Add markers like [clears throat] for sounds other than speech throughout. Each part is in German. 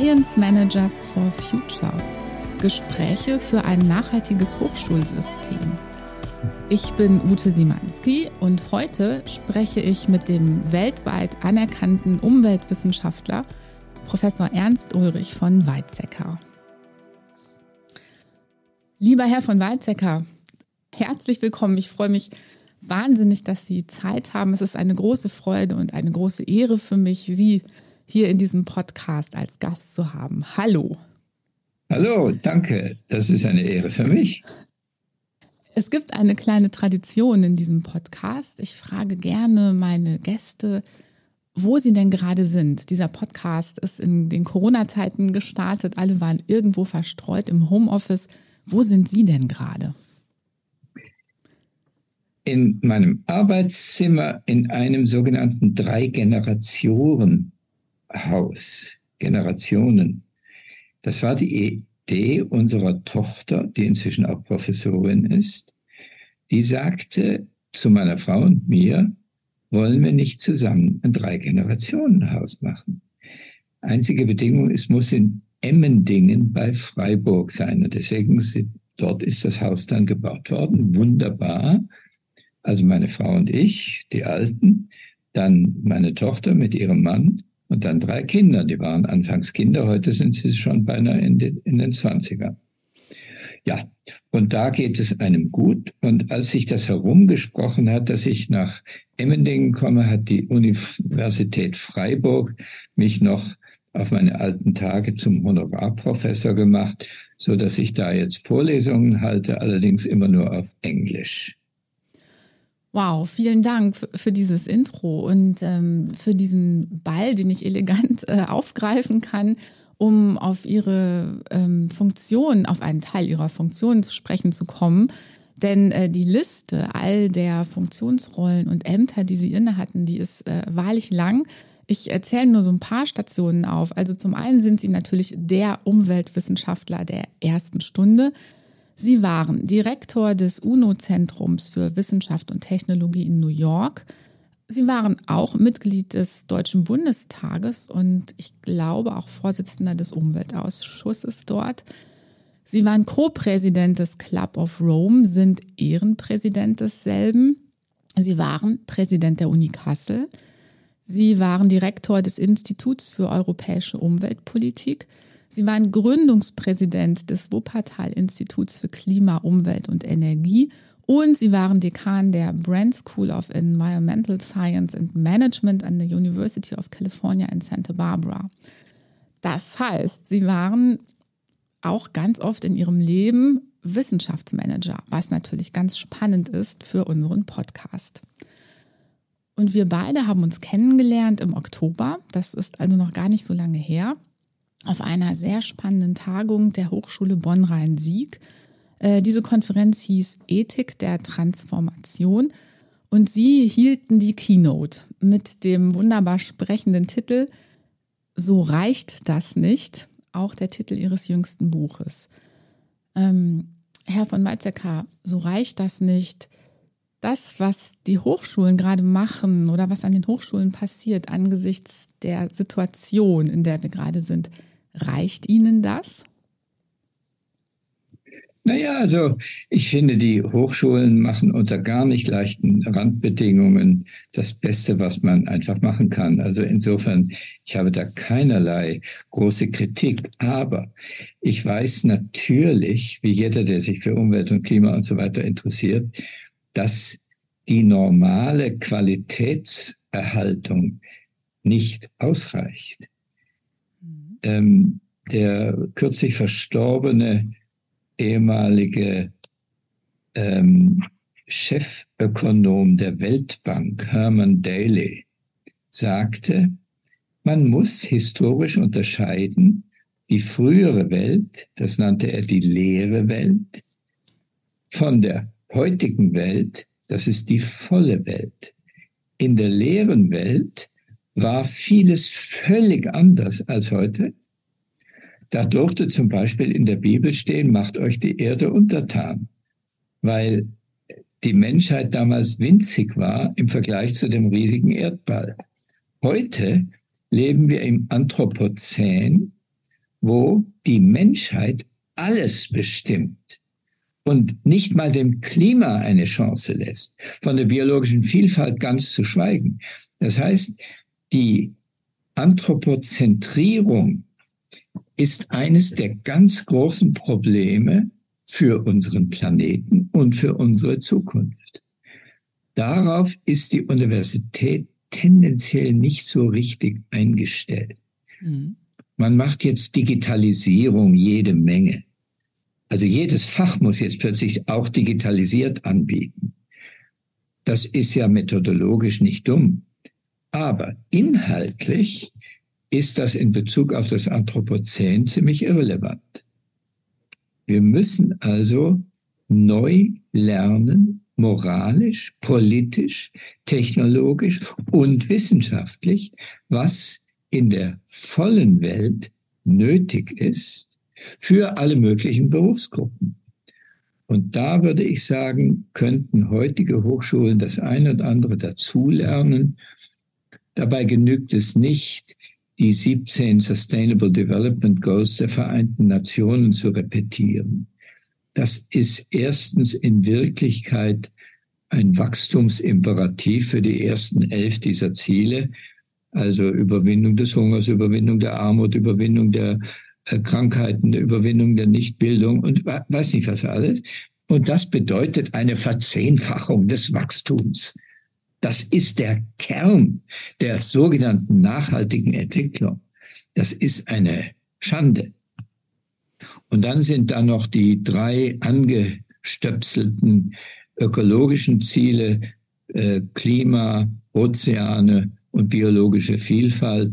Science Managers for Future. Gespräche für ein nachhaltiges Hochschulsystem. Ich bin Ute Simanski und heute spreche ich mit dem weltweit anerkannten Umweltwissenschaftler Professor Ernst Ulrich von Weizsäcker. Lieber Herr von Weizsäcker, herzlich willkommen. Ich freue mich wahnsinnig, dass Sie Zeit haben. Es ist eine große Freude und eine große Ehre für mich, Sie hier in diesem Podcast als Gast zu haben. Hallo. Hallo, danke. Das ist eine Ehre für mich. Es gibt eine kleine Tradition in diesem Podcast. Ich frage gerne meine Gäste, wo sie denn gerade sind. Dieser Podcast ist in den Corona-Zeiten gestartet. Alle waren irgendwo verstreut im Homeoffice. Wo sind Sie denn gerade? In meinem Arbeitszimmer in einem sogenannten Drei-Generationen Haus, Generationen. Das war die Idee unserer Tochter, die inzwischen auch Professorin ist. Die sagte zu meiner Frau und mir, wollen wir nicht zusammen ein Drei-Generationen-Haus machen. Einzige Bedingung, es muss in Emmendingen bei Freiburg sein. Und deswegen sind, dort ist das Haus dann gebaut worden. Wunderbar. Also meine Frau und ich, die Alten, dann meine Tochter mit ihrem Mann und dann drei Kinder. Die waren anfangs Kinder, heute sind sie schon beinahe in den, in den 20ern. Ja, und da geht es einem gut. Und als sich das herumgesprochen hat, dass ich nach Emmendingen komme, hat die Universität Freiburg mich noch auf meine alten Tage zum Honorarprofessor gemacht, so dass ich da jetzt Vorlesungen halte, allerdings immer nur auf Englisch. Wow, vielen Dank für dieses Intro und ähm, für diesen Ball, den ich elegant äh, aufgreifen kann, um auf Ihre ähm, Funktion, auf einen Teil Ihrer Funktion zu sprechen zu kommen. Denn äh, die Liste all der Funktionsrollen und Ämter, die Sie inne hatten, die ist äh, wahrlich lang. Ich erzähle nur so ein paar Stationen auf. Also zum einen sind Sie natürlich der Umweltwissenschaftler der ersten Stunde. Sie waren Direktor des UNO-Zentrums für Wissenschaft und Technologie in New York. Sie waren auch Mitglied des Deutschen Bundestages und ich glaube auch Vorsitzender des Umweltausschusses dort. Sie waren Co-Präsident des Club of Rome, sind Ehrenpräsident desselben. Sie waren Präsident der Uni Kassel. Sie waren Direktor des Instituts für europäische Umweltpolitik. Sie waren Gründungspräsident des Wuppertal-Instituts für Klima, Umwelt und Energie und sie waren Dekan der Brand School of Environmental Science and Management an der University of California in Santa Barbara. Das heißt, sie waren auch ganz oft in ihrem Leben Wissenschaftsmanager, was natürlich ganz spannend ist für unseren Podcast. Und wir beide haben uns kennengelernt im Oktober. Das ist also noch gar nicht so lange her auf einer sehr spannenden Tagung der Hochschule Bonn-Rhein-Sieg. Äh, diese Konferenz hieß Ethik der Transformation und sie hielten die Keynote mit dem wunderbar sprechenden Titel So reicht das nicht, auch der Titel ihres jüngsten Buches. Ähm, Herr von Weizsäcker, so reicht das nicht. Das, was die Hochschulen gerade machen oder was an den Hochschulen passiert angesichts der Situation, in der wir gerade sind, Reicht Ihnen das? Naja, also ich finde, die Hochschulen machen unter gar nicht leichten Randbedingungen das Beste, was man einfach machen kann. Also insofern, ich habe da keinerlei große Kritik. Aber ich weiß natürlich, wie jeder, der sich für Umwelt und Klima und so weiter interessiert, dass die normale Qualitätserhaltung nicht ausreicht ähm, der kürzlich verstorbene ehemalige ähm, Chefökonom der Weltbank, Herman Daly, sagte, man muss historisch unterscheiden, die frühere Welt, das nannte er die leere Welt, von der heutigen Welt, das ist die volle Welt. In der leeren Welt war vieles völlig anders als heute. Da durfte zum Beispiel in der Bibel stehen, macht euch die Erde untertan, weil die Menschheit damals winzig war im Vergleich zu dem riesigen Erdball. Heute leben wir im Anthropozän wo die Menschheit alles bestimmt und nicht mal dem Klima eine Chance lässt, von der biologischen Vielfalt ganz zu schweigen. Das heißt, die Anthropozentrierung ist eines der ganz großen Probleme für unseren Planeten und für unsere Zukunft. Darauf ist die Universität tendenziell nicht so richtig eingestellt. Mhm. Man macht jetzt Digitalisierung jede Menge. Also jedes Fach muss jetzt plötzlich auch digitalisiert anbieten. Das ist ja methodologisch nicht dumm. Aber inhaltlich ist das in Bezug auf das Anthropozän ziemlich irrelevant. Wir müssen also neu lernen, moralisch, politisch, technologisch und wissenschaftlich, was in der vollen Welt nötig ist für alle möglichen Berufsgruppen. Und da würde ich sagen, könnten heutige Hochschulen das eine und andere dazulernen. Dabei genügt es nicht, die 17 Sustainable Development Goals der Vereinten Nationen zu repetieren. Das ist erstens in Wirklichkeit ein Wachstumsimperativ für die ersten elf dieser Ziele, also Überwindung des Hungers, Überwindung der Armut, Überwindung der äh, Krankheiten, der Überwindung der Nichtbildung und weiß nicht was alles. Und das bedeutet eine Verzehnfachung des Wachstums. Das ist der Kern der sogenannten nachhaltigen Entwicklung. Das ist eine Schande. Und dann sind da noch die drei angestöpselten ökologischen Ziele, äh, Klima, Ozeane und biologische Vielfalt.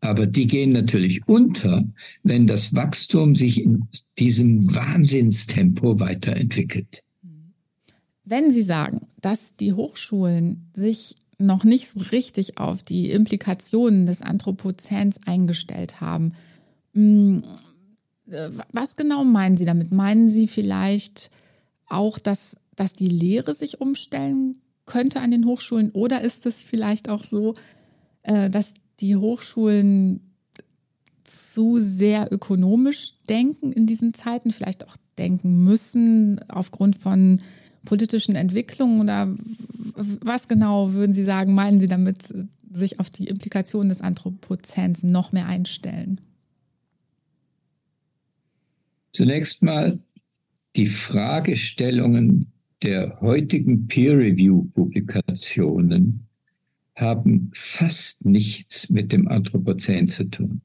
Aber die gehen natürlich unter, wenn das Wachstum sich in diesem Wahnsinnstempo weiterentwickelt. Wenn Sie sagen, dass die Hochschulen sich noch nicht so richtig auf die Implikationen des Anthropozäns eingestellt haben, mm, äh, was genau meinen Sie damit? Meinen Sie vielleicht auch, dass, dass die Lehre sich umstellen könnte an den Hochschulen? Oder ist es vielleicht auch so, äh, dass die Hochschulen zu sehr ökonomisch denken in diesen Zeiten, vielleicht auch denken müssen aufgrund von politischen Entwicklungen oder was genau würden Sie sagen, meinen Sie damit, sich auf die Implikationen des Anthropozäns noch mehr einstellen? Zunächst mal die Fragestellungen der heutigen Peer-Review-Publikationen haben fast nichts mit dem Anthropozän zu tun.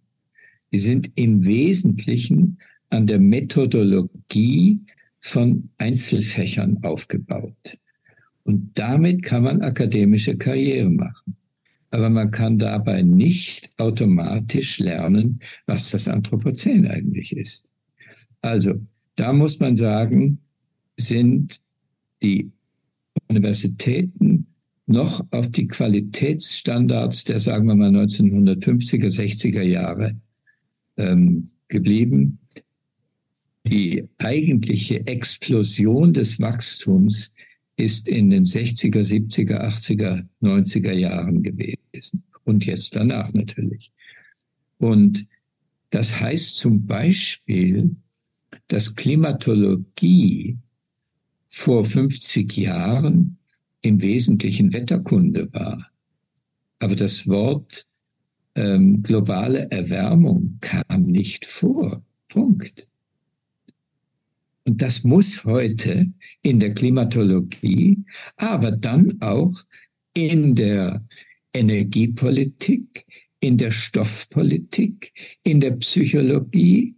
Die sind im Wesentlichen an der Methodologie von Einzelfächern aufgebaut. Und damit kann man akademische Karriere machen. Aber man kann dabei nicht automatisch lernen, was das Anthropozän eigentlich ist. Also, da muss man sagen, sind die Universitäten noch auf die Qualitätsstandards der, sagen wir mal, 1950er, 60er Jahre ähm, geblieben die eigentliche Explosion des Wachstums ist in den 60er, 70er, 80er, 90er Jahren gewesen. Und jetzt danach natürlich. Und das heißt zum Beispiel, dass Klimatologie vor 50 Jahren im Wesentlichen Wetterkunde war. Aber das Wort ähm, globale Erwärmung kam nicht vor. Punkt. Und das muss heute in der Klimatologie, aber dann auch in der Energiepolitik, in der Stoffpolitik, in der Psychologie,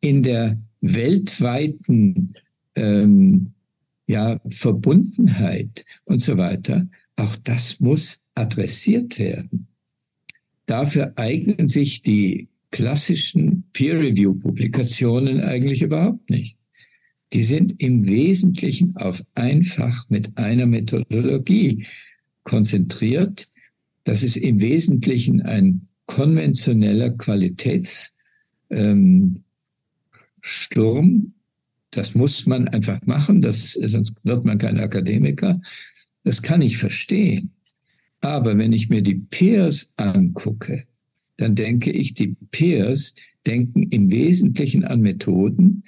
in der weltweiten ähm, ja, Verbundenheit und so weiter, auch das muss adressiert werden. Dafür eignen sich die klassischen Peer-Review-Publikationen eigentlich überhaupt nicht die sind im Wesentlichen auf einfach mit einer Methodologie konzentriert. Das ist im Wesentlichen ein konventioneller Qualitätssturm. Ähm, das muss man einfach machen, das, sonst wird man kein Akademiker. Das kann ich verstehen. Aber wenn ich mir die Peers angucke, dann denke ich, die Peers, denken im Wesentlichen an Methoden,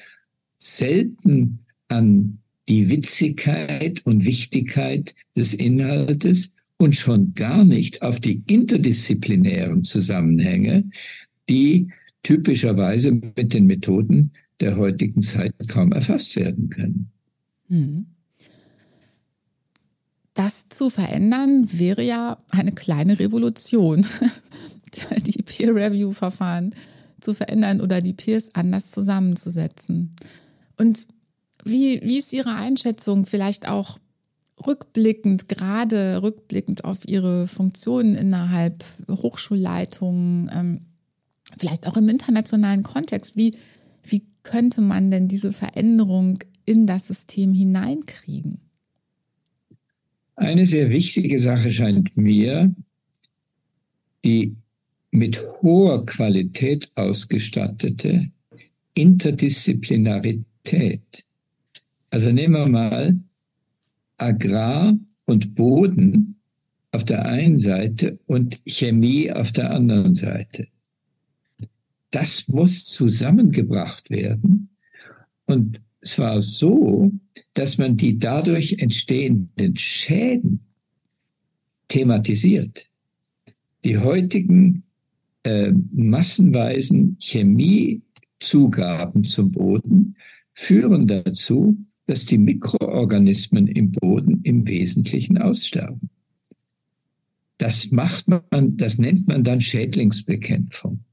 selten an die Witzigkeit und Wichtigkeit des Inhaltes und schon gar nicht auf die interdisziplinären Zusammenhänge, die typischerweise mit den Methoden der heutigen Zeit kaum erfasst werden können. Hm. Das zu verändern wäre ja eine kleine Revolution, [laughs] die Peer-Review-Verfahren zu verändern oder die Peers anders zusammenzusetzen. Und wie, wie ist Ihre Einschätzung vielleicht auch rückblickend, gerade rückblickend auf Ihre Funktionen innerhalb Hochschulleitungen, ähm, vielleicht auch im internationalen Kontext? Wie, wie könnte man denn diese Veränderung in das System hineinkriegen? Eine sehr wichtige Sache scheint mir, die mit hoher Qualität ausgestattete Interdisziplinarität. Also nehmen wir mal Agrar und Boden auf der einen Seite und Chemie auf der anderen Seite. Das muss zusammengebracht werden und zwar so, dass man die dadurch entstehenden Schäden thematisiert. Die heutigen äh, massenweisen Chemiezugaben zum Boden führen dazu, dass die Mikroorganismen im Boden im Wesentlichen aussterben. Das macht man, das nennt man dann Schädlingsbekämpfung.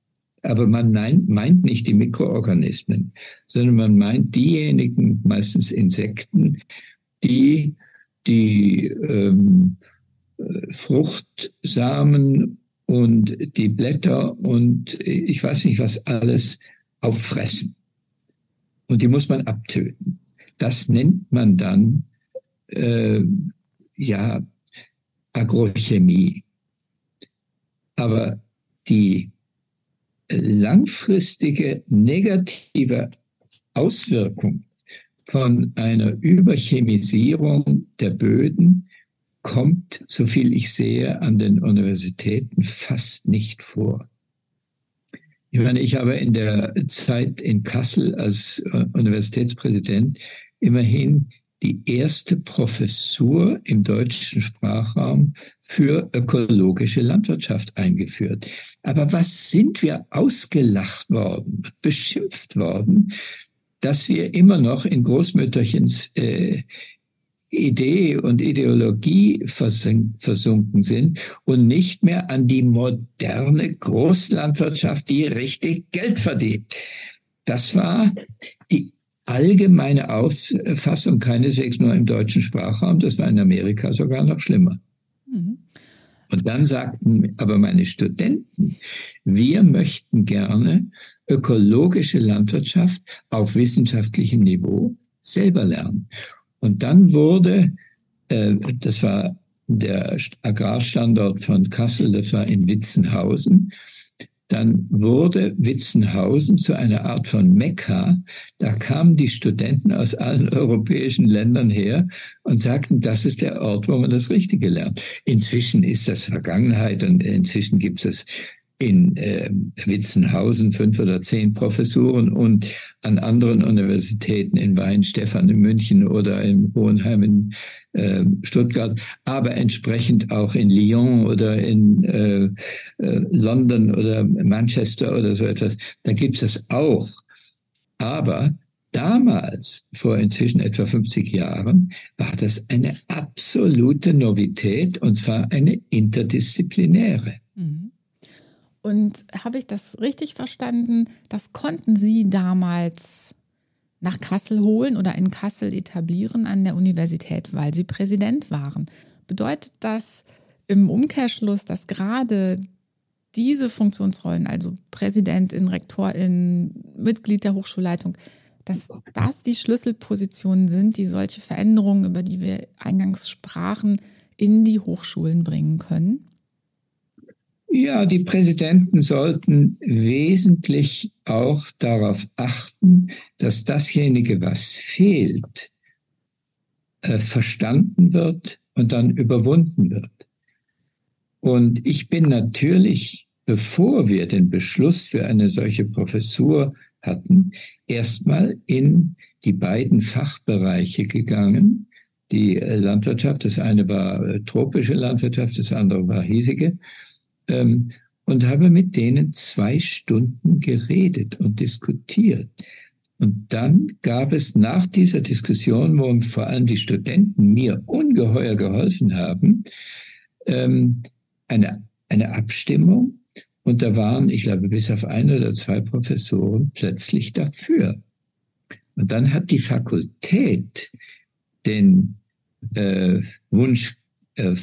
Aber man meint nicht die Mikroorganismen, sondern man meint diejenigen, meistens Insekten, die die ähm, Fruchtsamen und die Blätter und ich weiß nicht was alles auffressen. Und die muss man abtöten. Das nennt man dann äh, ja Agrochemie. Aber die langfristige negative Auswirkung von einer Überchemisierung der Böden kommt, so viel ich sehe, an den Universitäten fast nicht vor. Ich meine, ich habe in der Zeit in Kassel als äh, Universitätspräsident immerhin die erste Professur im deutschen Sprachraum für ökologische Landwirtschaft eingeführt. Aber was sind wir ausgelacht worden, beschimpft worden, dass wir immer noch in Großmütterchens äh, Idee und Ideologie versunken sind und nicht mehr an die moderne Großlandwirtschaft, die richtig Geld verdient. Das war die allgemeine Auffassung, keineswegs nur im deutschen Sprachraum, das war in Amerika sogar noch schlimmer. Mhm. Und dann sagten aber meine Studenten, wir möchten gerne ökologische Landwirtschaft auf wissenschaftlichem Niveau selber lernen. Und dann wurde, äh, das war der Agrarstandort von Kassel, das war in Witzenhausen, dann wurde Witzenhausen zu einer Art von Mekka. Da kamen die Studenten aus allen [laughs] europäischen Ländern her und sagten, das ist der Ort, wo man das Richtige lernt. Inzwischen ist das Vergangenheit und inzwischen gibt es in äh, Witzenhausen fünf oder zehn Professuren und an anderen Universitäten in Weinstefan in München oder in Hohenheim in äh, Stuttgart, aber entsprechend auch in Lyon oder in äh, äh, London oder Manchester oder so etwas. Da gibt es das auch. Aber damals, vor inzwischen etwa 50 Jahren, war das eine absolute Novität und zwar eine interdisziplinäre. Mhm. Und habe ich das richtig verstanden? Das konnten Sie damals nach Kassel holen oder in Kassel etablieren an der Universität, weil Sie Präsident waren. Bedeutet das im Umkehrschluss, dass gerade diese Funktionsrollen, also Präsidentin, Rektorin, Mitglied der Hochschulleitung, dass das die Schlüsselpositionen sind, die solche Veränderungen, über die wir eingangs sprachen, in die Hochschulen bringen können? Ja, die Präsidenten sollten wesentlich auch darauf achten, dass dasjenige, was fehlt, äh, verstanden wird und dann überwunden wird. Und ich bin natürlich bevor wir den Beschluss für eine solche Professur hatten, erstmal in die beiden Fachbereiche gegangen. Die Landwirtschaft, das eine war äh, tropische Landwirtschaft, das andere war hiesige. Ähm, und habe mit denen zwei Stunden geredet und diskutiert. Und dann gab es nach dieser Diskussion, wo vor allem die Studenten mir ungeheuer geholfen haben, ähm, eine, eine Abstimmung. Und da waren, ich glaube, bis auf ein oder zwei Professoren plötzlich dafür. Und dann hat die Fakultät den äh, Wunsch äh,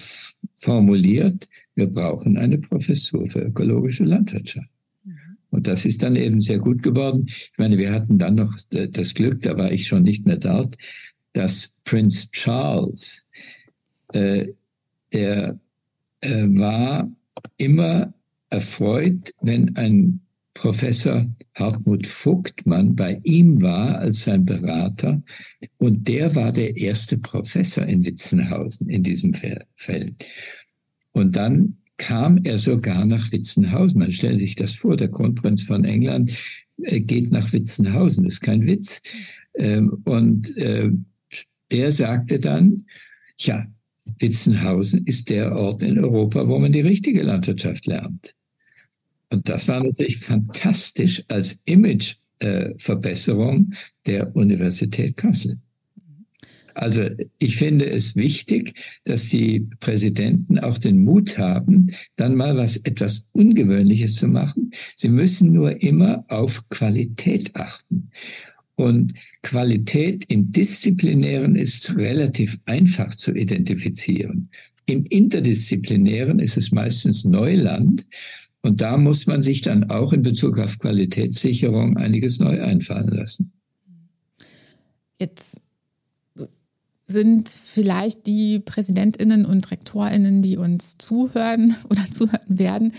formuliert, wir brauchen eine Professur für ökologische Landwirtschaft. Und das ist dann eben sehr gut geworden. Ich meine, wir hatten dann noch das Glück, da war ich schon nicht mehr dort, dass Prince Charles, äh, der äh, war immer erfreut, wenn ein Professor Hartmut Vogtmann bei ihm war als sein Berater. Und der war der erste Professor in Witzenhausen in diesem Feld. Und dann kam er sogar nach Witzenhausen. Man stellt sich das vor, der Kronprinz von England äh, geht nach Witzenhausen, das ist kein Witz. Ähm, und äh, der sagte dann, ja, Witzenhausen ist der Ort in Europa, wo man die richtige lernt. Und das war natürlich fantastisch als Imageverbesserung äh, der Universität Kassel. Also ich finde es wichtig, dass die Präsidenten auch den Mut haben, dann mal was etwas Ungewöhnliches zu machen. Sie müssen nur immer auf Qualität achten. Und Qualität im Disziplinären ist relativ einfach zu identifizieren. Im Interdisziplinären ist es meistens Neuland. Und da muss man sich dann auch in Bezug auf Qualitätssicherung einiges neu einfallen lassen. Jetzt sind vielleicht die Präsidentinnen und Rektorinnen, die uns zuhören [laughs] oder zuhören werden,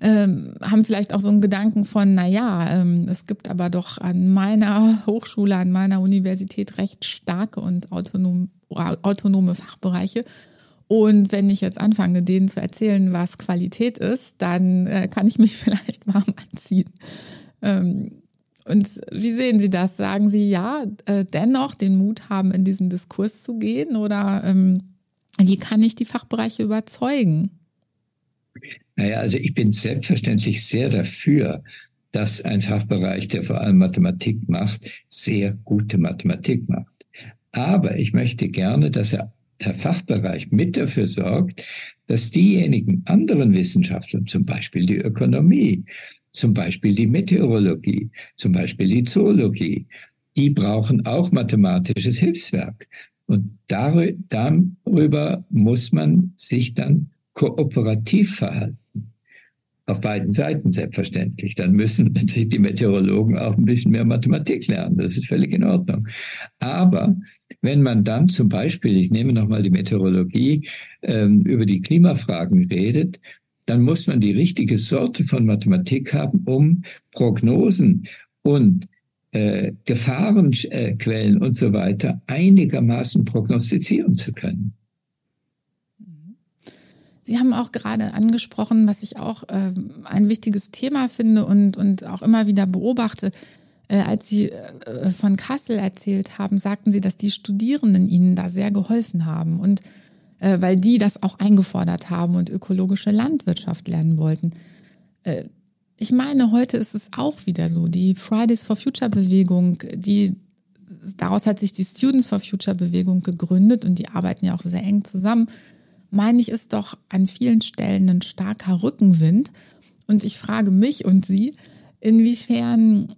ähm, haben vielleicht auch so einen Gedanken von, na ja, ähm, es gibt aber doch an meiner Hochschule, an meiner Universität recht starke und autonom, autonome Fachbereiche. Und wenn ich jetzt anfange, denen zu erzählen, was Qualität ist, dann äh, kann ich mich [laughs] vielleicht warm anziehen. Ähm, und wie sehen Sie das? Sagen Sie ja, äh, dennoch den Mut haben, in diesen Diskurs zu gehen? Oder ähm, wie kann ich die Fachbereiche überzeugen? Naja, also ich bin selbstverständlich sehr dafür, dass ein Fachbereich, der vor allem Mathematik macht, sehr gute Mathematik macht. Aber ich möchte gerne, dass er, der Fachbereich mit dafür sorgt, dass diejenigen anderen Wissenschaftler, zum Beispiel die Ökonomie, zum Beispiel die Meteorologie, zum Beispiel die Zoologie, die brauchen auch mathematisches Hilfswerk. Und darüber muss man sich dann kooperativ verhalten. Auf beiden Seiten selbstverständlich. Dann müssen [laughs] natürlich die Meteorologen auch ein bisschen mehr Mathematik lernen. Das ist völlig in Ordnung. Aber wenn man dann zum Beispiel, ich nehme nochmal die Meteorologie, ähm, über die Klimafragen redet, dann muss man die richtige Sorte von Mathematik haben, um Prognosen und äh, Gefahrenquellen und so weiter einigermaßen prognostizieren zu können. Sie haben auch gerade angesprochen, was ich auch äh, ein wichtiges Thema finde und, und auch immer wieder beobachte. Äh, als Sie äh, von Kassel erzählt haben, sagten Sie, dass die Studierenden Ihnen da sehr geholfen haben. Und äh, weil die das auch eingefordert haben und ökologische Landwirtschaft lernen wollten. Äh, ich meine, heute ist es auch wieder so. Die Fridays for Future Bewegung, die daraus hat sich die Students for Future Bewegung gegründet und die arbeiten ja auch sehr eng zusammen. Meine ich, ist doch an vielen Stellen ein starker Rückenwind. Und ich frage mich und Sie, inwiefern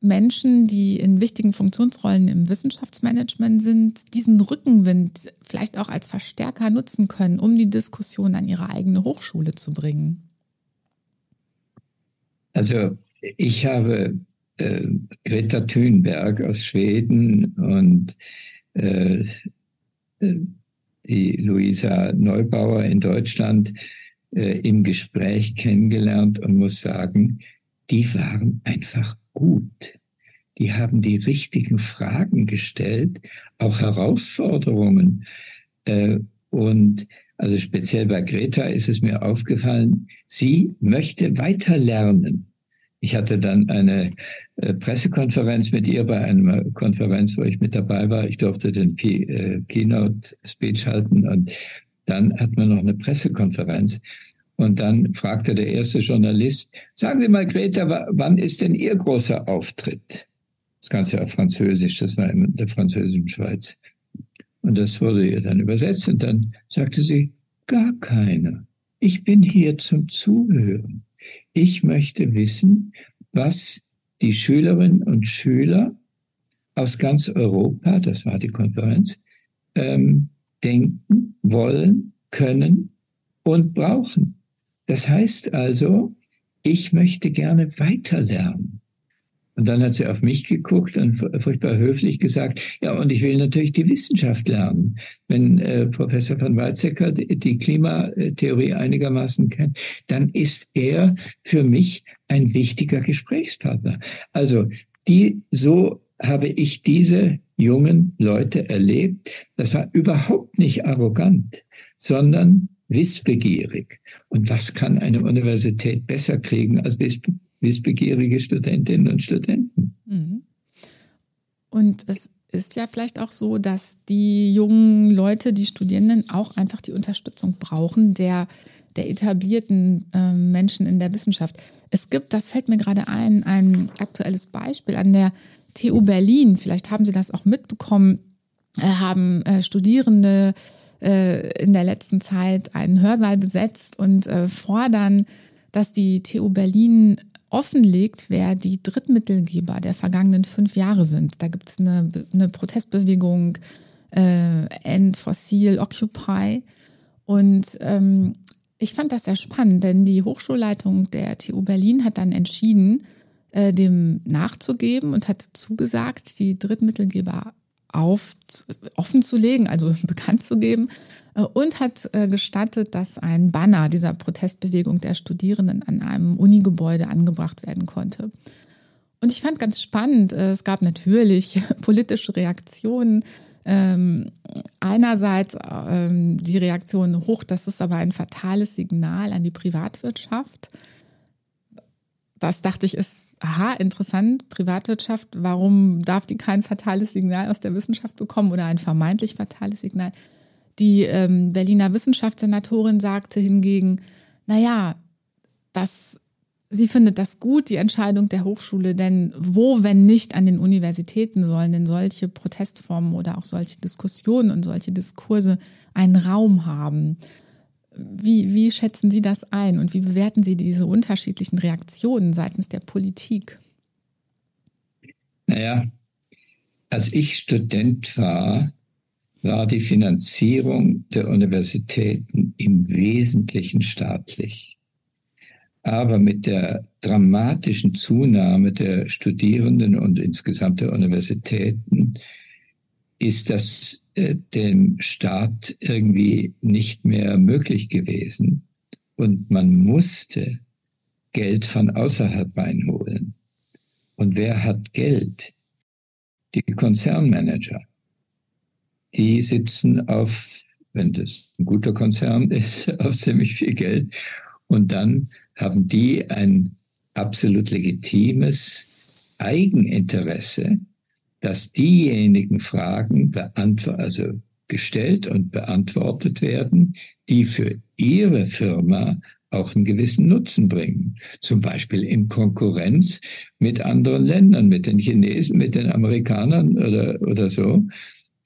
Menschen, die in wichtigen Funktionsrollen im Wissenschaftsmanagement sind, diesen Rückenwind vielleicht auch als Verstärker nutzen können, um die Diskussion an ihre eigene Hochschule zu bringen? Also ich habe äh, Greta Thunberg aus Schweden und äh, äh die Luisa Neubauer in Deutschland äh, im Gespräch kennengelernt und muss sagen, die waren einfach gut. Die haben die richtigen Fragen gestellt, auch Herausforderungen. Äh, und Also speziell bei Greta ist es mir aufgefallen, sie möchte weiter lernen. Ich hatte dann eine äh, Pressekonferenz mit ihr bei einer Konferenz, wo ich mit dabei war. Ich durfte den äh, Keynote-Speech halten und dann hat man noch eine Pressekonferenz. Und dann fragte der erste Journalist, sagen Sie mal, Greta, wann ist denn Ihr großer Auftritt? Das Ganze auf Französisch, das war in der französischen Schweiz. Und das wurde ihr dann übersetzt und dann sagte sie, gar keiner. Ich bin hier zum Zuhören. Ich möchte wissen, was die Schülerinnen und Schüler aus ganz Europa, das war die Konferenz, ähm, denken, wollen, können und brauchen. Das heißt also, ich möchte gerne weiterlernen. Und dann hat sie auf mich geguckt und furchtbar höflich gesagt, ja, und ich will natürlich die Wissenschaft lernen. Wenn äh, Professor von Weizsäcker die Klimatheorie einigermaßen kennt, dann ist er für mich ein wichtiger Gesprächspartner. Also die, so habe ich diese jungen Leute erlebt. Das war überhaupt nicht arrogant, sondern wissbegierig. Und was kann eine Universität besser kriegen als wissbegierig? wissbegierige Studentinnen und Studenten. Mhm. Und es ist ja vielleicht auch so, dass die jungen Leute, die Studierenden auch einfach die Unterstützung brauchen der, der etablierten äh, Menschen in der Wissenschaft. Es gibt, das fällt mir gerade ein, ein aktuelles Beispiel an der TU Berlin. Vielleicht haben Sie das auch mitbekommen, äh, haben äh, Studierende in der letzten Zeit einen Hörsaal besetzt und äh, fordern, dass die TU Berlin offenlegt, wer die Drittmittelgeber der vergangenen fünf Jahre sind. Da gibt es eine, eine Protestbewegung äh, End Fossil Occupy. Und ähm, ich fand das sehr spannend, denn die Hochschulleitung der TU Berlin hat dann entschieden, äh, dem nachzugeben und hat zugesagt, die Drittmittelgeber auf, offen zu legen, also [laughs] bekannt zu geben äh, und hat äh, gestattet, dass ein Banner dieser Protestbewegung der Studierenden an einem Unigebäude angebracht werden konnte. Und ich fand ganz spannend, äh, es gab natürlich [laughs] politische Reaktionen. Ähm, einerseits ähm, die Reaktion hoch, das ist aber ein fatales Signal an die Privatwirtschaft. Das dachte ich ist, aha, interessant, Privatwirtschaft, warum darf die kein fatales Signal aus der Wissenschaft bekommen oder ein vermeintlich fatales Signal? Die ähm, Berliner Wissenschaftssenatorin sagte hingegen, naja, das, sie findet das gut, die Entscheidung der Hochschule, denn wo, wenn nicht an den Universitäten, sollen denn solche Protestformen oder auch solche Diskussionen und solche Diskurse einen Raum haben? Wie, wie schätzen Sie das ein und wie bewerten Sie diese unterschiedlichen Reaktionen seitens der Politik? Naja, als ich Student war, war die Finanzierung der Universitäten im Wesentlichen staatlich. Aber mit der dramatischen Zunahme der Studierenden und insgesamt der Universitäten ist das äh, dem Staat irgendwie nicht mehr möglich gewesen. Und man musste Geld von außerhalb reinholen. Und wer hat Geld? Die Konzernmanager die sitzen auf, wenn das ein guter Konzern [laughs] ist, auf ziemlich viel Geld. Und dann haben die ein absolut legitimes Eigeninteresse, dass diejenigen Fragen also gestellt und beantwortet werden, die für ihre Firma auch einen gewissen Nutzen bringen. Zum Beispiel in Konkurrenz mit anderen Ländern, mit den Chinesen, mit den Amerikanern oder, oder so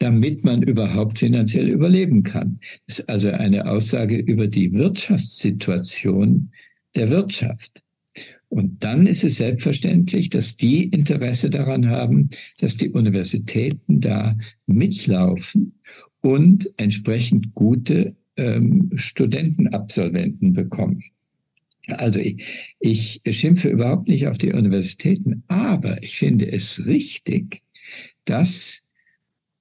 damit man überhaupt finanziell überleben kann. Das ist also eine Aussage über die Wirtschaftssituation der Wirtschaft. Und dann ist es selbstverständlich, dass die Interesse daran haben, dass die Universitäten da mitlaufen und entsprechend gute ähm, Studentenabsolventen bekommen. Also ich, ich schimpfe überhaupt nicht auf die Universitäten, aber ich finde es richtig, dass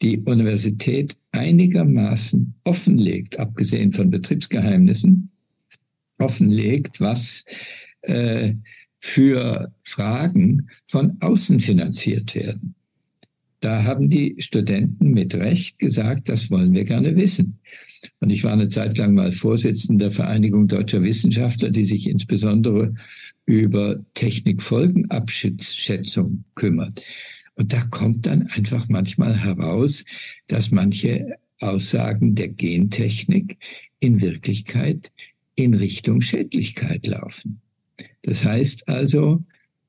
die Universität einigermaßen offenlegt, abgesehen von Betriebsgeheimnissen, offenlegt, was äh, für Fragen von außen finanziert werden. da haben die Studenten mit Recht gesagt, das wollen wir gerne wissen. Und ich war eine Zeit lang mal Vorsitzender der Vereinigung deutscher Wissenschaftler, die sich insbesondere über Technikfolgenabschätzung kümmert. Und da kommt dann einfach manchmal heraus, dass manche Aussagen der Gentechnik in Wirklichkeit in Richtung Schädlichkeit laufen. Das heißt also,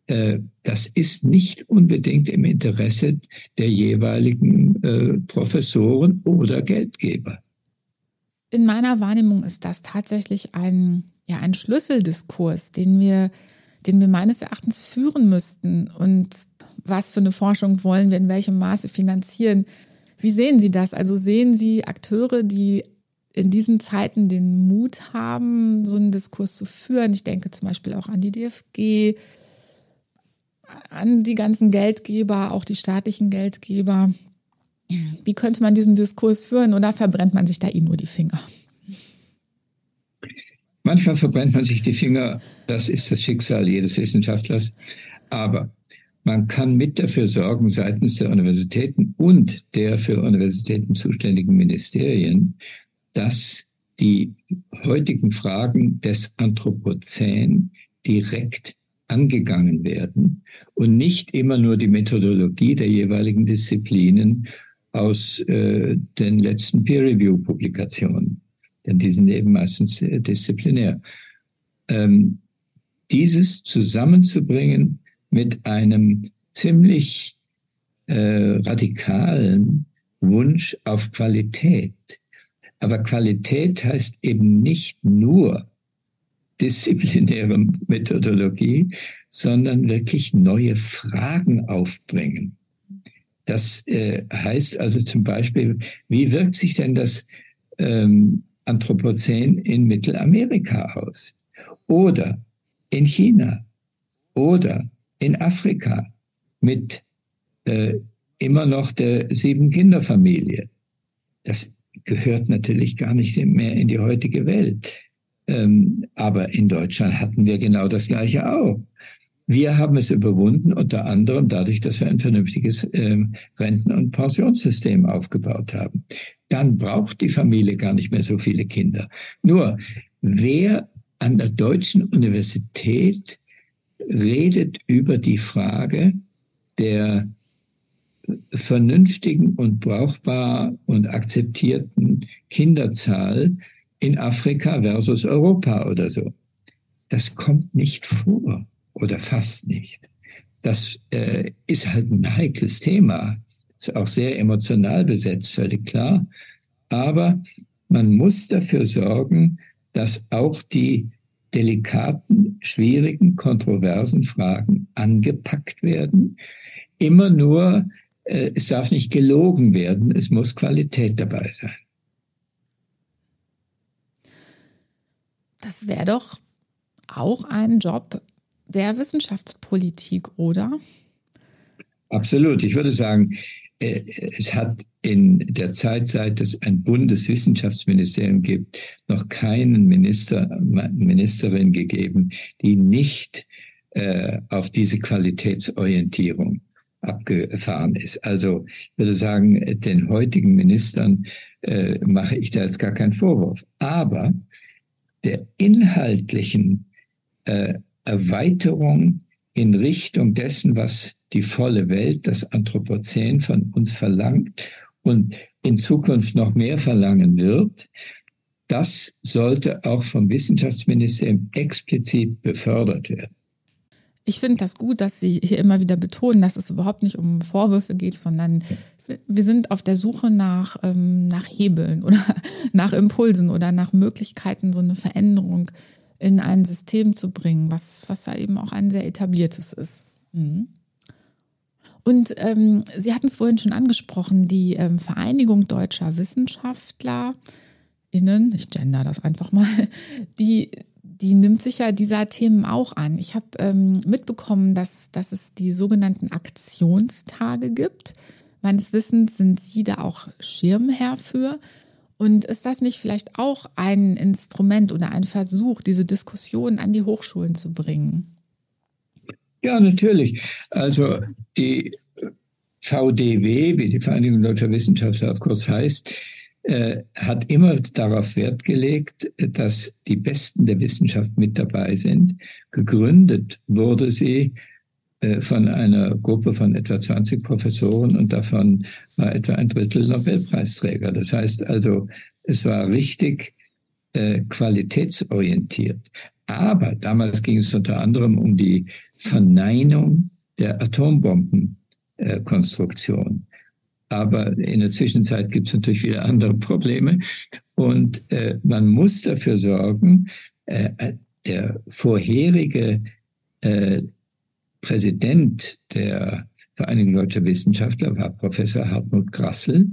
äh, das ist nicht unbedingt im Interesse der jeweiligen äh, Professoren oder Geldgeber. In meiner Wahrnehmung ist das tatsächlich ein, ja, ein Schlüsseldiskurs, den wir, den wir meines Erachtens führen müssten. Und was für eine Forschung wollen wir in welchem Maße finanzieren? Wie sehen Sie das? Also sehen Sie Akteure, die in diesen Zeiten den Mut haben, so einen Diskurs zu führen? Ich denke zum Beispiel auch an die DFG, an die ganzen Geldgeber, auch die staatlichen Geldgeber. Wie könnte man diesen Diskurs führen oder verbrennt man sich da eh nur die Finger? Manchmal verbrennt man sich die Finger, das ist das Schicksal jedes Wissenschaftlers. Aber man kann mit dafür sorgen seitens der Universitäten und der für Universitäten zuständigen Ministerien, dass die heutigen Fragen des Anthropozän direkt angegangen werden und nicht immer nur die Methodologie der jeweiligen Disziplinen aus äh, den letzten Peer-Review-Publikationen, denn die sind eben meistens äh, disziplinär. Ähm, dieses zusammenzubringen mit einem ziemlich äh, radikalen Wunsch auf Qualität. Aber Qualität heißt eben nicht nur disziplinäre Methodologie, sondern wirklich neue Fragen aufbringen. Das äh, heißt also zum Beispiel, wie wirkt sich denn das ähm, Anthropozän in Mittelamerika aus? Oder in China? Oder in Afrika mit äh, immer noch der Sieben-Kinder-Familie? Das gehört natürlich gar nicht mehr in die heutige Welt. Ähm, aber in Deutschland hatten wir genau das Gleiche auch. Wir haben es überwunden, unter anderem dadurch, dass wir ein vernünftiges ähm, Renten- und Pensionssystem aufgebaut haben. Dann braucht die Familie gar nicht mehr so viele Kinder. Nur, wer an der deutschen Universität redet über die Frage der vernünftigen und brauchbar und akzeptierten Kinderzahl in Afrika versus Europa oder so. Das kommt nicht vor oder fast nicht. Das äh, ist halt ein heikles Thema. Ist auch sehr emotional besetzt, völlig klar. Aber man muss dafür sorgen, dass auch die delikaten, schwierigen, kontroversen Fragen angepackt werden. Immer nur, es darf nicht gelogen werden, es muss Qualität dabei sein. Das wäre doch auch ein Job der Wissenschaftspolitik, oder? Absolut. Ich würde sagen, äh, es hat in der Zeit, seit es ein Bundeswissenschaftsministerium gibt, noch keinen Minister, Ministerin gegeben, die nicht äh, auf diese Qualitätsorientierung abgefahren ist. Also ich würde sagen, den heutigen Ministern äh, mache ich da jetzt gar keinen Vorwurf. Aber der inhaltlichen äh, Erweiterung in Richtung dessen, was die volle Welt, das Anthropozän von uns verlangt und in Zukunft noch mehr verlangen wird, das sollte auch vom Wissenschaftsministerium explizit befördert werden. Ich finde das gut, dass Sie hier immer wieder betonen, dass es überhaupt nicht um Vorwürfe geht, sondern wir sind auf der Suche nach, ähm, nach Hebeln oder [laughs] nach Impulsen oder nach Möglichkeiten, so eine Veränderung in ein System zu bringen, was, was da eben auch ein sehr etabliertes ist. Mhm. Und ähm, Sie hatten es vorhin schon angesprochen, die ähm, Vereinigung deutscher WissenschaftlerInnen, ich gender das einfach mal, [laughs] die, die nimmt sich ja dieser Themen auch an. Ich habe ähm, mitbekommen, dass, dass es die sogenannten Aktionstage gibt. Meines Wissens sind Sie da auch Schirmherr für. Und ist das nicht vielleicht auch ein Instrument oder ein Versuch, diese Diskussion an die Hochschulen zu bringen? Ja, natürlich. Also die VDW, wie die Vereinigung Deutscher Wissenschaftler auf Kurs heißt, äh, hat immer darauf Wert gelegt, dass die Besten der Wissenschaft mit dabei sind. Gegründet wurde sie äh, von einer Gruppe von etwa 20 Professoren und davon war etwa ein Drittel Nobelpreisträger. Das heißt also, es war richtig äh, qualitätsorientiert. Aber damals ging es unter anderem um die Verneinung der Atombombenkonstruktion. Aber in der Zwischenzeit gibt es natürlich wieder andere Probleme. Und äh, man muss dafür sorgen, äh, der vorherige äh, Präsident der Vereinigung Deutscher Wissenschaftler war Professor Hartmut Grassel,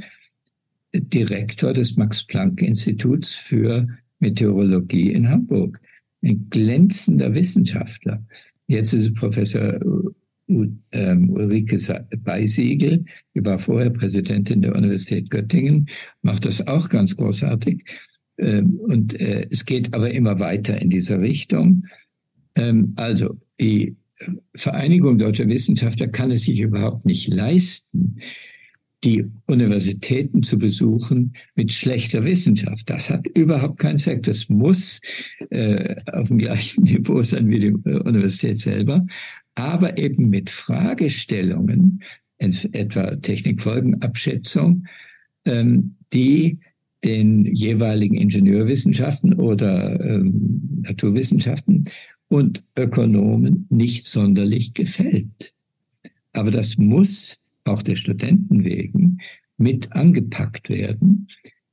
Direktor des Max-Planck-Instituts für Meteorologie in Hamburg. Ein glänzender Wissenschaftler. Jetzt ist es Professor Ulrike Beisiegel, die war vorher Präsidentin der Universität Göttingen, macht das auch ganz großartig. Ähm, und äh, es geht aber immer weiter in dieser Richtung. Ähm, also die Vereinigung deutscher Wissenschaftler kann es sich überhaupt nicht leisten, die Universitäten zu besuchen mit schlechter Wissenschaft. Das hat überhaupt keinen Zweck. Das muss äh, auf dem gleichen [laughs] Niveau sein wie die Universität selber aber eben mit Fragestellungen, etwa Technikfolgenabschätzung, ähm, die den jeweiligen Ingenieurwissenschaften oder ähm, Naturwissenschaften und Ökonomen nicht sonderlich gefällt. Aber das muss auch der Studenten wegen mit angepackt werden.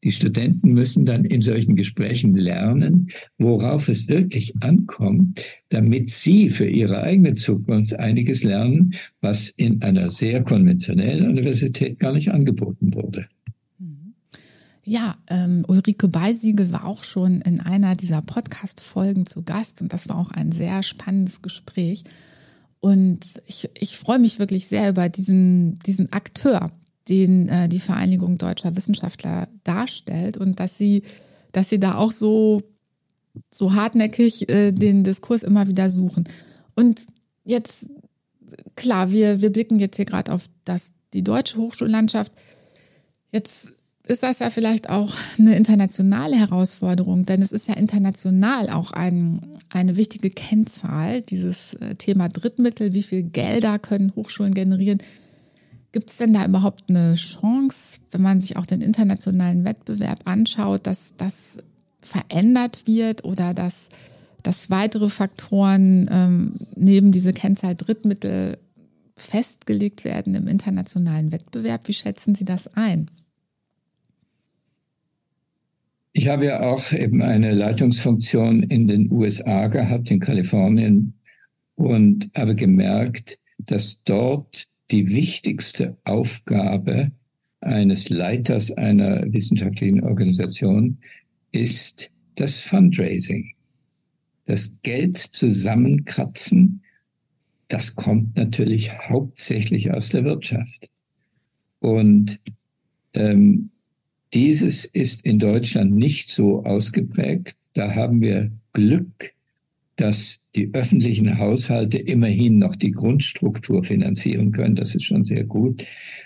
Die Studenten müssen dann in solchen Gesprächen lernen, worauf es wirklich ankommt, damit sie für ihre eigene Zukunft einiges lernen, was in einer sehr konventionellen Universität gar nicht angeboten wurde. Mhm. Ja, ähm, Ulrike Beisiegel war auch schon in einer dieser Podcast-Folgen zu Gast und das war auch ein sehr spannendes Gespräch. Und ich, ich freue mich wirklich sehr über diesen, diesen Akteur, den äh, die Vereinigung deutscher Wissenschaftler darstellt und dass sie, dass sie da auch so, so hartnäckig äh, den Diskurs immer wieder suchen. Und jetzt, klar, wir, wir blicken jetzt hier gerade auf das, die deutsche Hochschullandschaft. Jetzt ist das ja vielleicht auch eine internationale Herausforderung, denn es ist ja international auch ein, eine wichtige Kennzahl, dieses äh, Thema Drittmittel, wie viel Gelder können Hochschulen generieren, Gibt es denn da überhaupt eine Chance, wenn man sich auch den internationalen Wettbewerb anschaut, dass das verändert wird oder dass, dass weitere Faktoren ähm, neben diese Kennzahl Drittmittel festgelegt werden im internationalen Wettbewerb? Wie schätzen Sie das ein? Ich habe ja auch eben eine Leitungsfunktion in den USA gehabt, in Kalifornien, und habe gemerkt, dass dort die wichtigste Aufgabe eines Leiters einer wissenschaftlichen Organisation ist das Fundraising. Das Geld zusammenkratzen, das kommt natürlich hauptsächlich aus der Wirtschaft. Und ähm, dieses ist in Deutschland nicht so ausgeprägt. Da haben wir Glück, dass die öffentlichen Haushalte immerhin noch die Grundstruktur finanzieren können. Das ist schon sehr gut,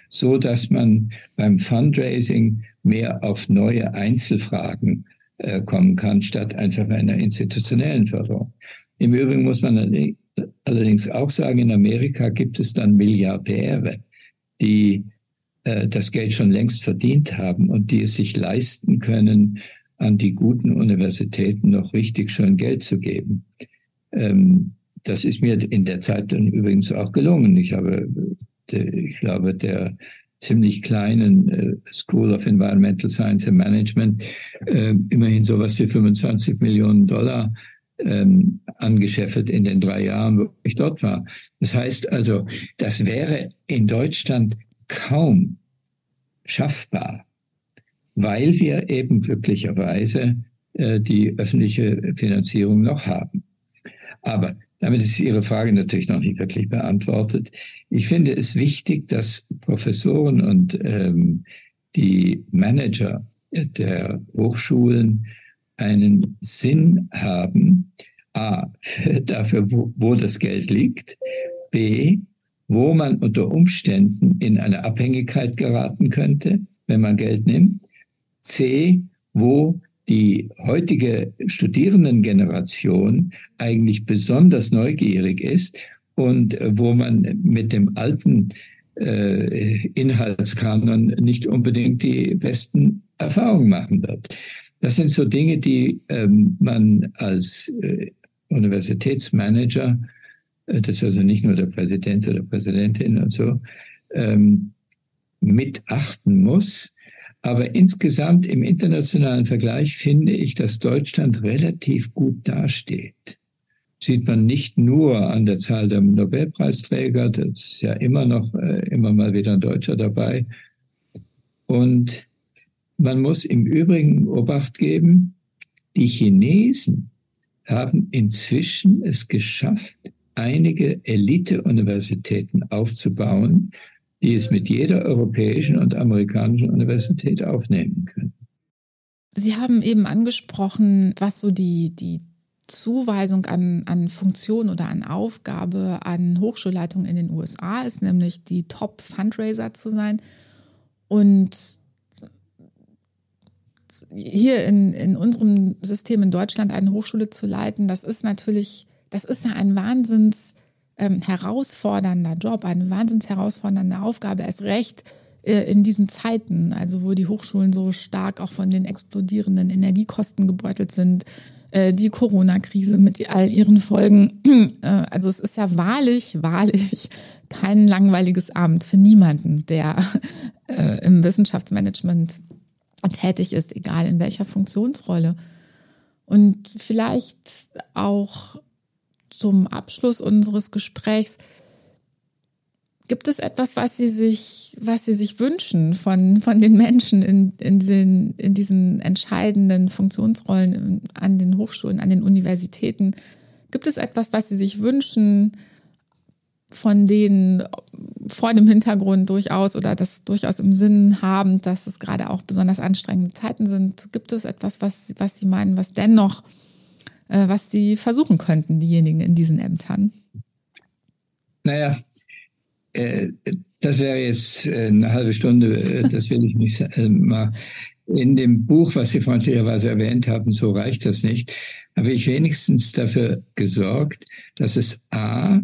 so dass man beim Fundraising mehr auf neue Einzelfragen äh, kommen kann, statt einfach einer institutionellen Förderung. Im Übrigen muss man allerdings auch sagen, in Amerika gibt es dann Milliardäre, die äh, das Geld schon längst verdient haben und die es sich leisten können, an die guten Universitäten noch richtig schön Geld zu geben. Ähm, das ist mir in der Zeit dann übrigens auch gelungen. Ich habe, ich glaube, der ziemlich kleinen äh, School of Environmental Science and Management äh, immerhin sowas wie 25 Millionen Dollar ähm, angeschäffelt in den drei Jahren, wo ich dort war. Das heißt also, das wäre in Deutschland kaum schaffbar weil wir eben glücklicherweise äh, die öffentliche Finanzierung noch haben. Aber damit ist Ihre Frage natürlich noch nicht wirklich beantwortet. Ich finde es wichtig, dass Professoren und ähm, die Manager der Hochschulen einen Sinn haben, a, dafür, wo, wo das Geld liegt, b, wo man unter Umständen in eine Abhängigkeit geraten könnte, wenn man Geld nimmt. C, wo die heutige Studierendengeneration eigentlich besonders neugierig ist und wo man mit dem alten äh, Inhaltskanon nicht unbedingt die besten Erfahrungen machen wird. Das sind so Dinge, die ähm, man als äh, Universitätsmanager, äh, das ist also nicht nur der Präsident oder Präsidentin und so, ähm, mit achten muss. Aber insgesamt im internationalen Vergleich finde ich, dass Deutschland relativ gut dasteht. Sieht man nicht nur an der Zahl der Nobelpreisträger, das ist ja immer noch äh, immer mal wieder ein Deutscher dabei. Und man muss im Übrigen Obacht geben, die Chinesen haben inzwischen es geschafft, einige Elite-Universitäten aufzubauen, die es mit jeder europäischen und amerikanischen Universität aufnehmen können. Sie haben eben angesprochen, was so die, die Zuweisung an, an Funktion oder an Aufgabe an Hochschulleitungen in den USA ist, nämlich die Top-Fundraiser zu sein. Und hier in, in unserem System in Deutschland eine Hochschule zu leiten, das ist natürlich, das ist ja ein wahnsinns ähm, herausfordernder Job, eine wahnsinns herausfordernde Aufgabe, erst recht äh, in diesen Zeiten, also wo die Hochschulen so stark auch von den explodierenden Energiekosten gebeutelt sind, äh, die Corona-Krise mit all ihren Folgen. [clears throat] Äh, also es ist ja wahrlich, wahrlich kein langweiliges Abend für niemanden, der im Wissenschaftsmanagement tätig ist, egal in welcher Funktionsrolle. Und vielleicht auch zum Abschluss unseres Gesprächs, gibt es etwas, was Sie sich, was Sie sich wünschen von, von den Menschen in, in, den, in diesen entscheidenden Funktionsrollen an den Hochschulen, an den Universitäten? Gibt es etwas, was Sie sich wünschen, von denen vor dem Hintergrund durchaus oder das durchaus im Sinn haben, dass es gerade auch besonders anstrengende Zeiten sind? Gibt es etwas, was, was Sie meinen, was dennoch, was Sie versuchen könnten, diejenigen in diesen Ämtern? Naja, äh, das wäre jetzt äh, eine halbe Stunde, äh, das will ich nicht äh, mal. In dem Buch, was Sie freundlicherweise erwähnt haben, so reicht das nicht, habe ich wenigstens dafür gesorgt, dass es A,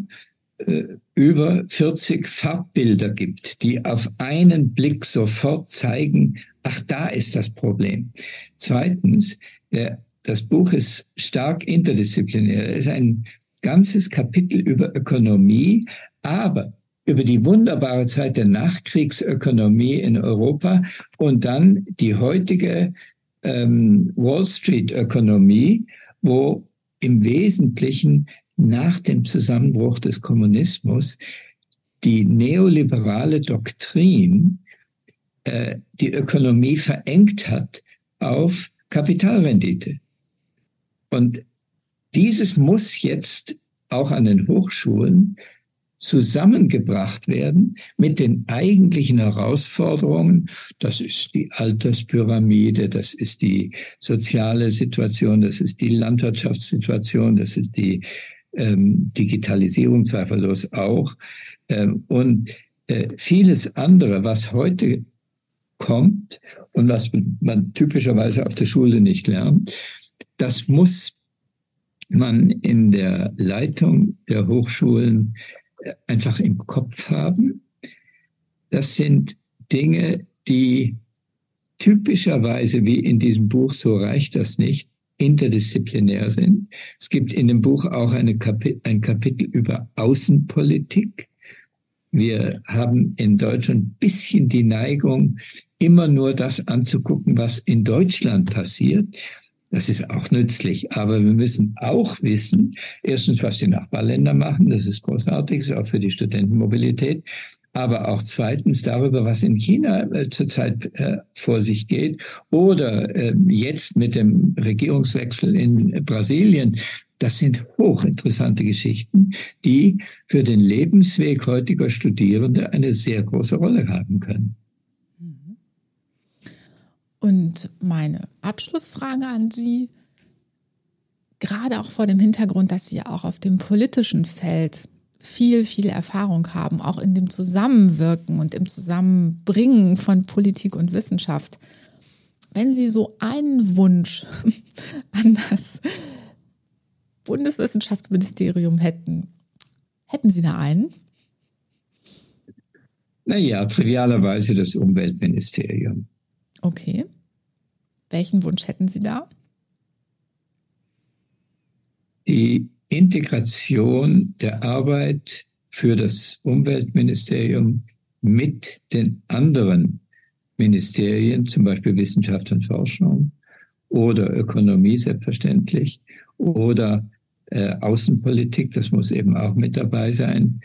äh, über 40 Farbbilder gibt, die auf einen Blick sofort zeigen, ach, da ist das Problem. Zweitens, der, das Buch ist stark interdisziplinär. Es ist ein ganzes Kapitel über Ökonomie, aber über die wunderbare Zeit der Nachkriegsökonomie in Europa und dann die heutige ähm, Wall Street-Ökonomie, wo im Wesentlichen nach dem Zusammenbruch des Kommunismus die neoliberale Doktrin äh, die Ökonomie verengt hat auf Kapitalrendite. Und dieses muss jetzt auch an den Hochschulen zusammengebracht werden mit den eigentlichen Herausforderungen. Das ist die Alterspyramide, das ist die soziale Situation, das ist die Landwirtschaftssituation, das ist die ähm, Digitalisierung zweifellos auch ähm, und äh, vieles andere, was heute kommt und was man typischerweise auf der Schule nicht lernt, das muss man in der Leitung der Hochschulen äh, einfach im Kopf haben. Das sind Dinge, die typischerweise, wie in diesem Buch, so reicht das nicht, interdisziplinär sind. Es gibt in dem Buch auch eine Kapi ein Kapitel über Außenpolitik. Wir haben in Deutschland ein bisschen die Neigung, immer nur das anzugucken, was in Deutschland passiert. Das ist auch nützlich. Aber wir müssen auch wissen, erstens, was die Nachbarländer machen. Das ist großartig, ist auch für die Studentenmobilität aber auch zweitens darüber, was in China äh, zurzeit äh, vor sich geht oder äh, jetzt mit dem Regierungswechsel in Brasilien. Das sind hochinteressante Geschichten, die für den Lebensweg heutiger Studierende eine sehr große Rolle haben können. Und meine Abschlussfrage an Sie, gerade auch vor dem Hintergrund, dass Sie auch auf dem politischen Feld viel, viel Erfahrung haben, auch in dem Zusammenwirken und im Zusammenbringen von Politik und Wissenschaft. Wenn Sie so einen Wunsch [laughs] an das Bundeswissenschaftsministerium hätten, hätten Sie da einen? Naja, trivialerweise das Umweltministerium. Okay. Welchen Wunsch hätten Sie da? Die Integration der Arbeit für das Umweltministerium mit den anderen Ministerien, zum Beispiel Wissenschaft und Forschung oder Ökonomie selbstverständlich oder äh, Außenpolitik, das muss eben auch mit dabei sein,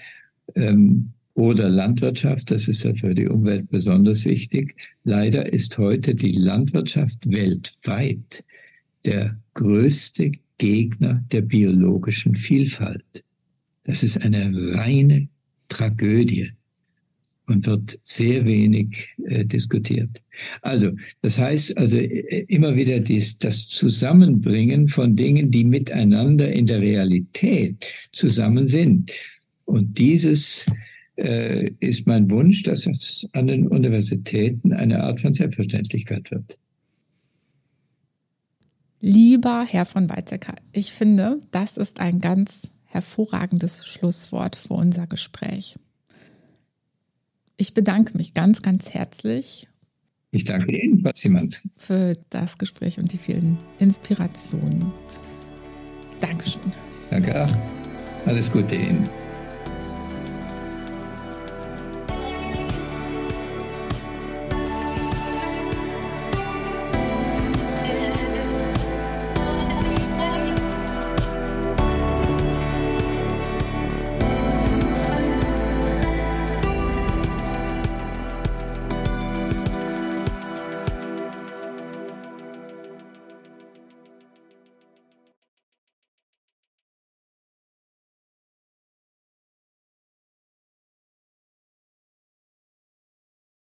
ähm, oder Landwirtschaft, das ist ja für die Umwelt besonders wichtig. Leider ist heute die Landwirtschaft weltweit der größte Gegner der biologischen Vielfalt. Das ist eine reine Tragödie und wird sehr wenig äh, diskutiert. Also, das heißt also äh, immer wieder dies, das Zusammenbringen von Dingen, die miteinander in der Realität zusammen sind. Und dieses äh, ist mein Wunsch, dass es an den Universitäten eine Art von Selbstverständlichkeit wird. Lieber Herr von Weizsäcker, ich finde, das ist ein ganz hervorragendes Schlusswort für unser Gespräch. Ich bedanke mich ganz, ganz herzlich. Ich danke Ihnen, Frau Siemens. Für das Gespräch und die vielen Inspirationen. Dankeschön. Danke auch. Alles Gute Ihnen.